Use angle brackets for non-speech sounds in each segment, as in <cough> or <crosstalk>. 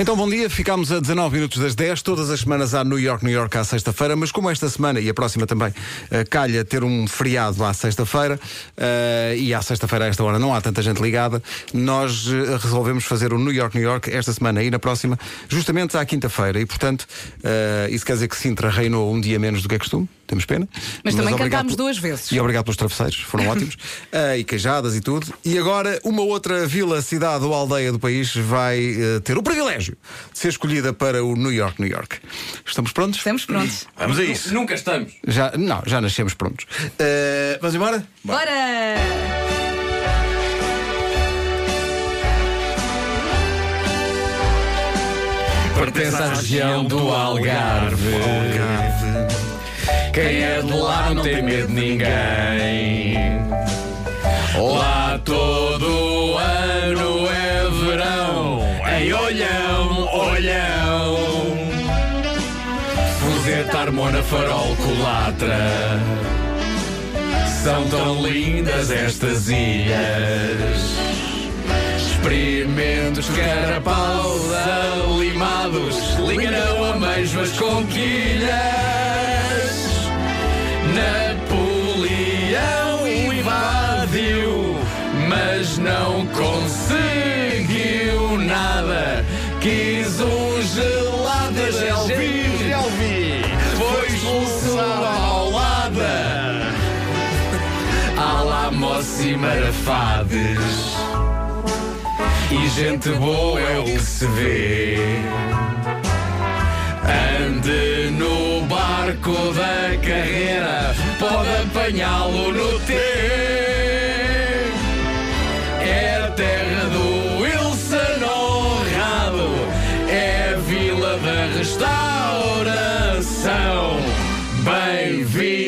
Então, bom dia. Ficámos a 19 minutos das 10. Todas as semanas há New York, New York à sexta-feira. Mas como esta semana e a próxima também eh, calha ter um feriado à sexta-feira eh, e à sexta-feira a esta hora não há tanta gente ligada, nós eh, resolvemos fazer o New York, New York esta semana e na próxima, justamente à quinta-feira. E, portanto, isso quer dizer que Sintra reinou um dia menos do que é costume. Temos pena. Mas também obrigado cantámos duas vezes. E obrigado pelos travesseiros, foram <laughs> ótimos. Ah, e queijadas e tudo. E agora, uma outra vila, cidade ou aldeia do país vai eh, ter o privilégio de ser escolhida para o New York, New York. Estamos prontos? Estamos prontos. Vamos a isso. Nunca estamos. Já, não, já nascemos prontos. Eh, vamos embora? Bora! Pertence à região do Algarve. Quem é de lá não tem medo de ninguém. Lá todo ano é verão. Em olhão, olhão. Fuzeta, Harmona, Farol, Colatra. São tão lindas estas ilhas. Experimentos, carapaus, alimados, lingarão, ameijoas, conquilhas. Napoleão invadiu, mas não conseguiu nada. Quis um gelado da Gelvi, foi expulsado ao lada. Alamos e marafades. E gente boa é o que se vê. Ande barco da carreira, pode apanhá-lo no T. É a terra do Wilson honrado, é a vila da restauração. Bem-vindos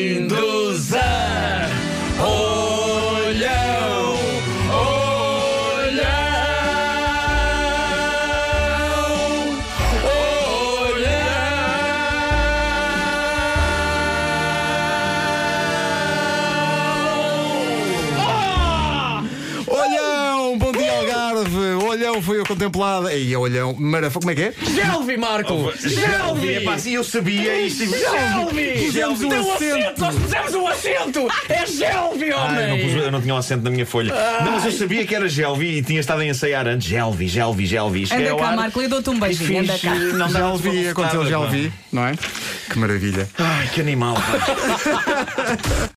Algarve. Olhão foi eu contemplado. Ei, olhão, maravilha. Como é que é? Gelvi, Marco! Gelvi! É pá, assim eu sabia isto. Gelvi! Pusemos um Tem um acento. Nós pusemos um acento! É Gelvi, homem! pus- eu não tinha um acento na minha folha. Não, mas eu sabia que era Gelvi e tinha estado a ensaiar antes. Gelvi, Gelvi, Gelvi. Anda ao cá, ar Marco, eu dou-te um e beijinho. Anda cá. Não já dá ouvi, aconteceu, já ouvi, não é? Que maravilha. Ai, que animal. <laughs>